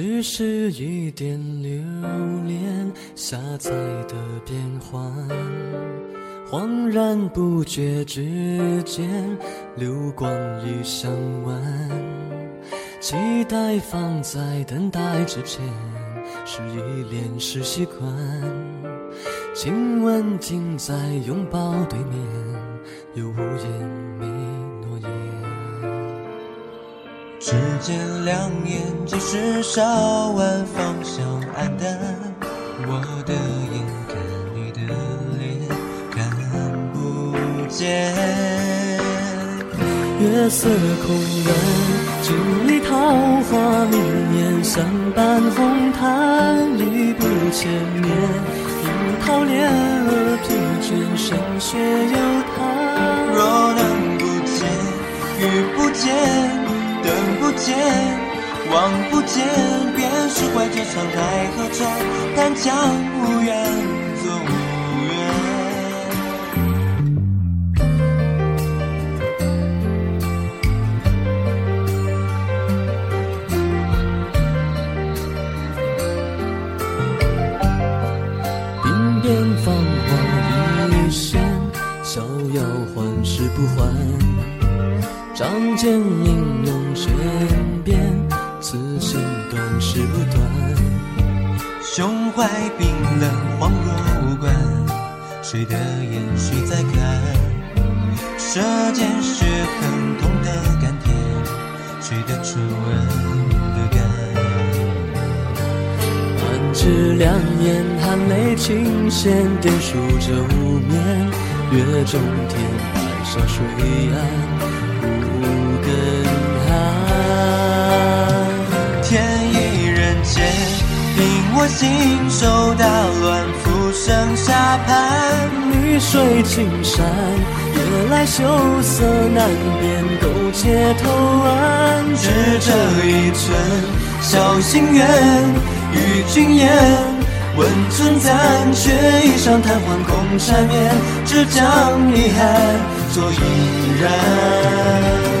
只是一点留恋，下载的变换，恍然不觉之间，流光已上万，期待放在等待之前，是依恋是习惯，亲吻停在拥抱对面，又无言？指尖两眼，即使稍晚方向暗淡。我的眼看你的脸，看不见。月色空然，镜里桃花明艳，相伴红毯，一步千年。樱桃恋了疲倦，霜雪又叹。释怀这场奈何船。但将无缘作无缘。鬓边芳华一现，逍遥还是不还？仗剑英勇身边，此心断是不断。胸怀冰冷，恍若无关。谁的眼，谁在看？舌尖血痕，痛的甘甜。谁的唇吻的干？暗指两眼，含泪倾泻，点数着无眠。月中天，白沙水岸。我心手大乱，浮生沙盘。绿水青山，夜来羞涩难辨，勾结偷安。只这一寸小心愿，与君言，温存暂，却一晌贪欢空缠绵，只将遗憾作依然。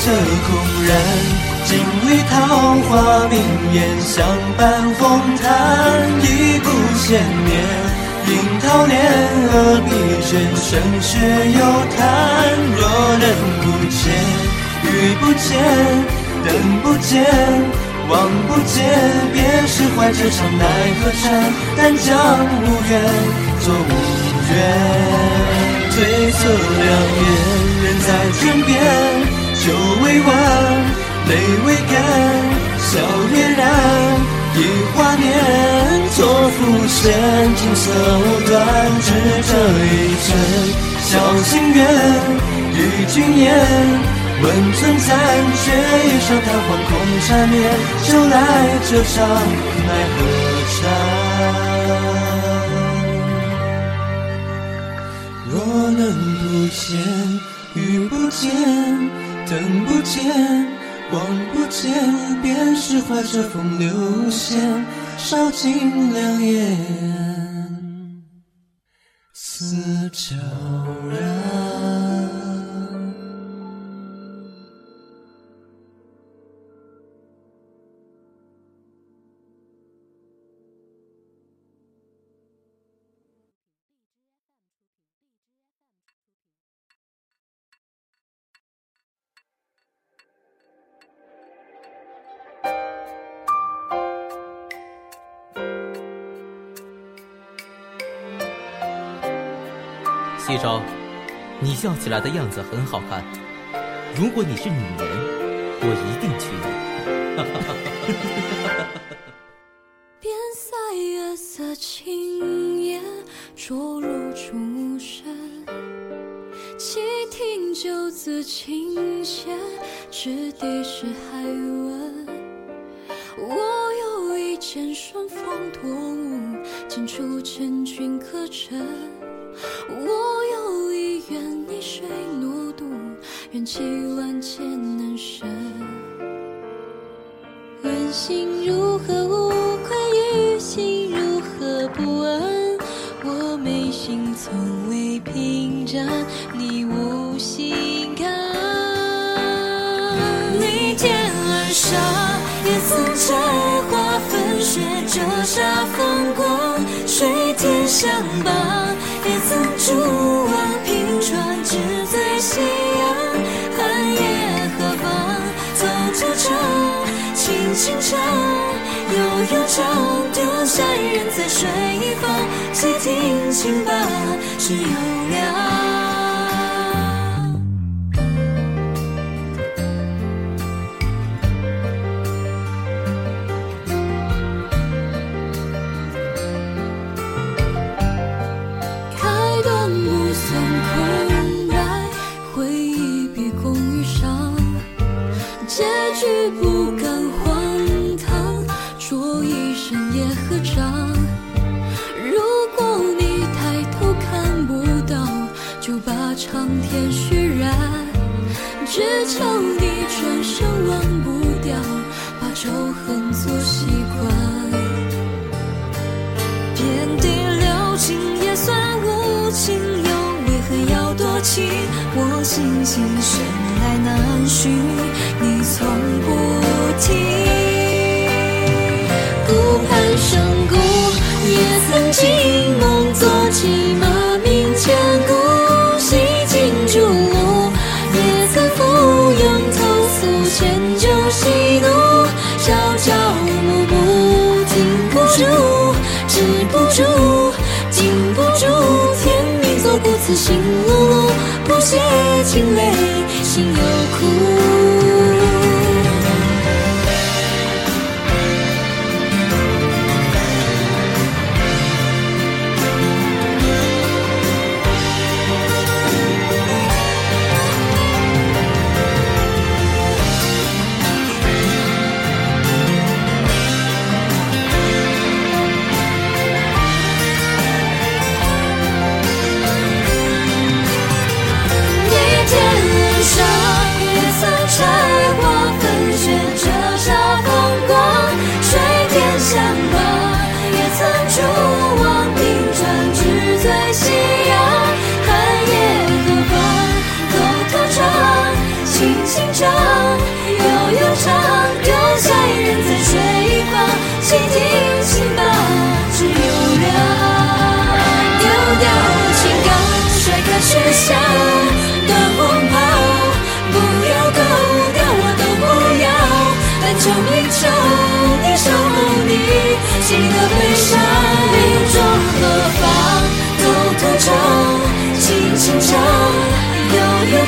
月色空然，镜里桃花明艳，相伴红毯，一步千年。樱桃恋了疲倦，霜雪又叹。若人不见，遇不见，等不见，望不见，便释怀这场奈何船。但将无缘作无缘。醉色两眼，人在枕边。酒未完，泪未干，笑嫣然，一华年，错浮现，景色断，只这一程，小心愿，与君言，温存暂，却一晌贪欢空缠绵，就来这场奈何船。若能不见，遇不见。等不见，望不见，便是怀这风流线，烧尽两眼，似悄然。西周，你笑起来的样子很好看。如果你是女人，我一定娶你。边塞月色轻烟，灼入竹身。倾听酒字琴弦，掷地是海问。我有一剑，顺风脱雾。进出千军可征。我缘起万千难舍。问心如何无愧于心如何不安？我眉心从未平展，你无心看。逆天而上，也曾摘花粉雪，折煞风光，水天相傍。也曾逐望清唱悠悠长丢下一人在水一方谁听清吧是有凉开端不算空白回忆比空余伤结局不敢回深夜合照，如果你抬头看不到，就把长天渲染，只求你转身忘不掉，把仇恨做习惯。天地辽情也算无情，又为何要多情？我心心深爱难寻，你从不听。惊梦坐起，马鸣千古，系金珠。也曾扶摇投宿，千酒喜怒，朝朝暮暮，停不住，止不住，禁不住。天命做不，此行碌碌，不写清泪，心有苦。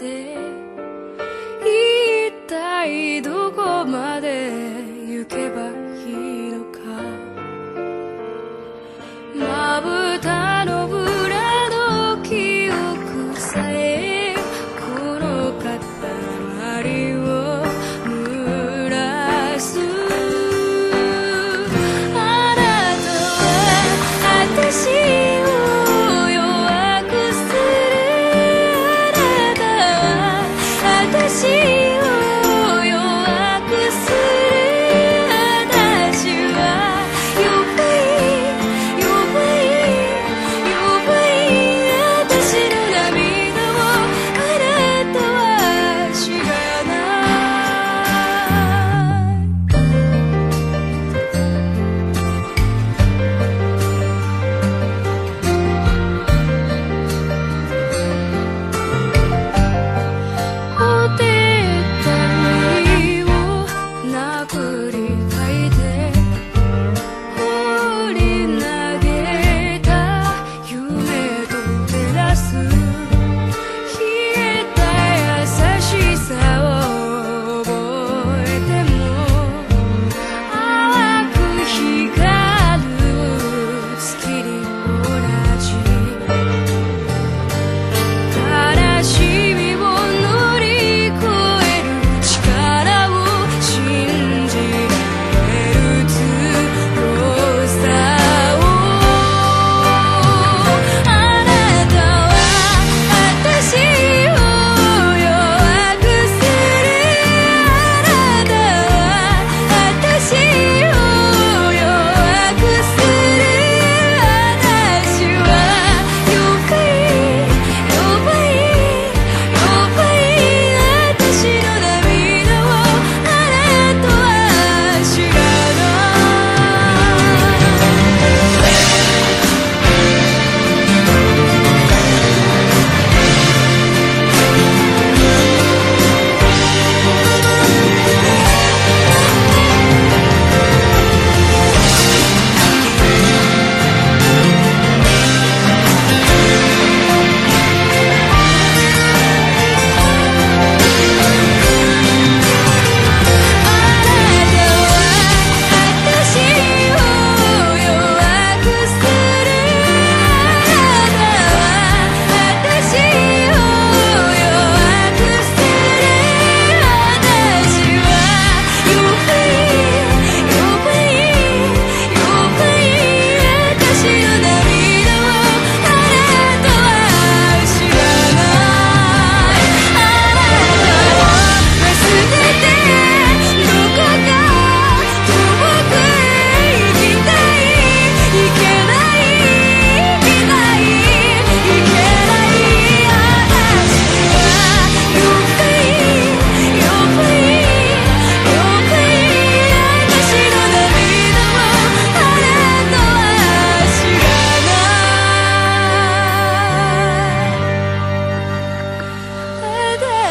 did.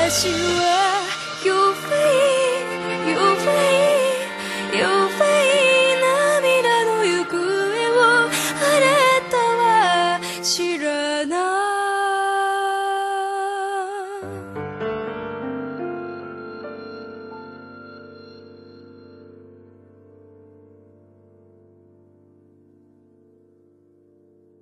bless you.